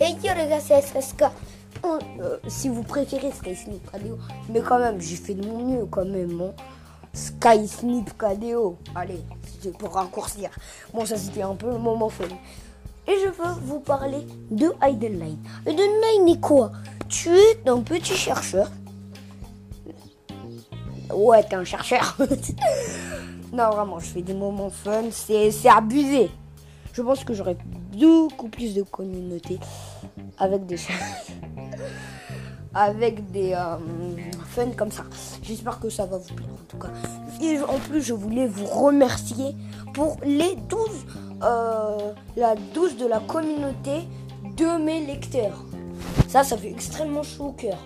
les gars, c'est SSK. Euh, si vous préférez Sky Snip KDO, mais quand même, j'ai fait de mon mieux quand même. Hein. Sky Snip KDO. Allez, c'était pour raccourcir. Bon, ça c'était un peu le moment fun. Et je veux vous parler de Hidden Line. Hidden Line est quoi? Tu es un petit chercheur. Ouais, t'es un chercheur. non, vraiment, je fais des moments fun. C'est abusé. Je pense que j'aurais beaucoup plus de communauté avec des avec des euh, fun comme ça. J'espère que ça va vous plaire en tout cas. Et en plus, je voulais vous remercier pour les 12 euh, la 12 de la communauté de mes lecteurs. Ça, ça fait extrêmement chaud au cœur.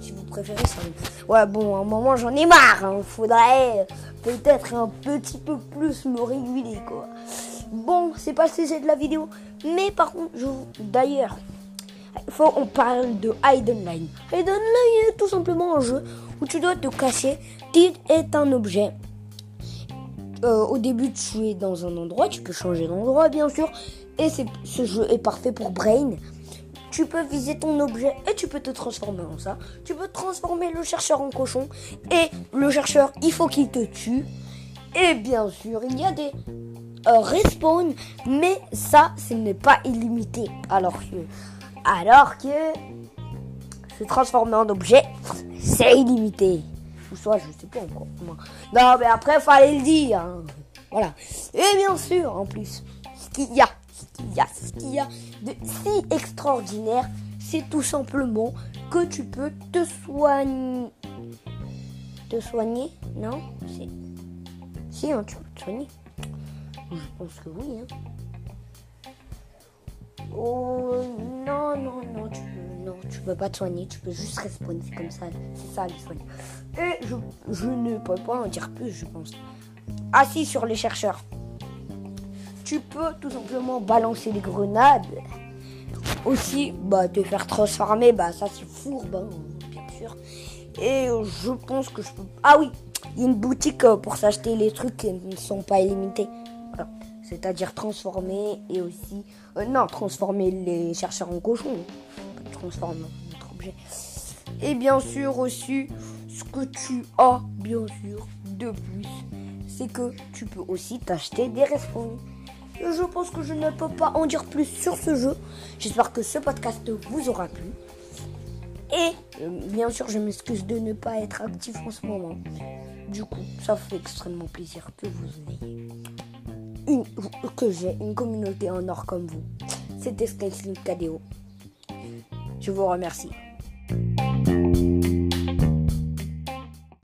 Si vous préférez ça. Ouais, bon, à un moment, j'en ai marre. Il hein. Faudrait peut-être un petit peu plus me réguler, quoi. Bon, c'est pas le de la vidéo. Mais par contre, je d'ailleurs, il faut on parle de Hidden Line. Hidden Line est tout simplement un jeu où tu dois te cacher. Tu est un objet. Euh, au début, tu es dans un endroit, tu peux changer d'endroit bien sûr. Et ce jeu est parfait pour Brain. Tu peux viser ton objet et tu peux te transformer en ça. Tu peux transformer le chercheur en cochon. Et le chercheur, il faut qu'il te tue. Et bien sûr, il y a des euh, respawn, mais ça, ce n'est pas illimité. Alors que, alors que se transformer en objet, c'est illimité. Ou soit, je sais pas encore. Non, mais après, fallait le dire. Hein. Voilà. Et bien sûr, en plus, ce qu'il y a, ce qu'il y a, ce qu'il y a de si extraordinaire, c'est tout simplement que tu peux te soigner. Te soigner Non? Si. Si, hein, tu peux te soigner. Je pense que oui. Hein. Oh non, non, non, tu non, tu peux pas te soigner, tu peux juste respawner, c'est comme ça, c'est ça les soigner. Et je, je ne peux pas en dire plus, je pense. Assis sur les chercheurs. Tu peux tout simplement balancer des grenades. Aussi, bah, te faire transformer, bah, ça c'est fourbe, hein, bien sûr. Et je pense que je peux. Ah oui, il y a une boutique euh, pour s'acheter les trucs qui ne sont pas illimités c'est-à-dire transformer et aussi euh, non transformer les chercheurs en cochons, transformer notre objet. Et bien sûr aussi ce que tu as bien sûr de plus, c'est que tu peux aussi t'acheter des respawns. Je pense que je ne peux pas en dire plus sur ce jeu. J'espère que ce podcast vous aura plu. Et euh, bien sûr, je m'excuse de ne pas être actif en ce moment. Du coup, ça fait extrêmement plaisir que vous ayez que j'ai une communauté en or comme vous. C'était Sky KDO. Je vous remercie.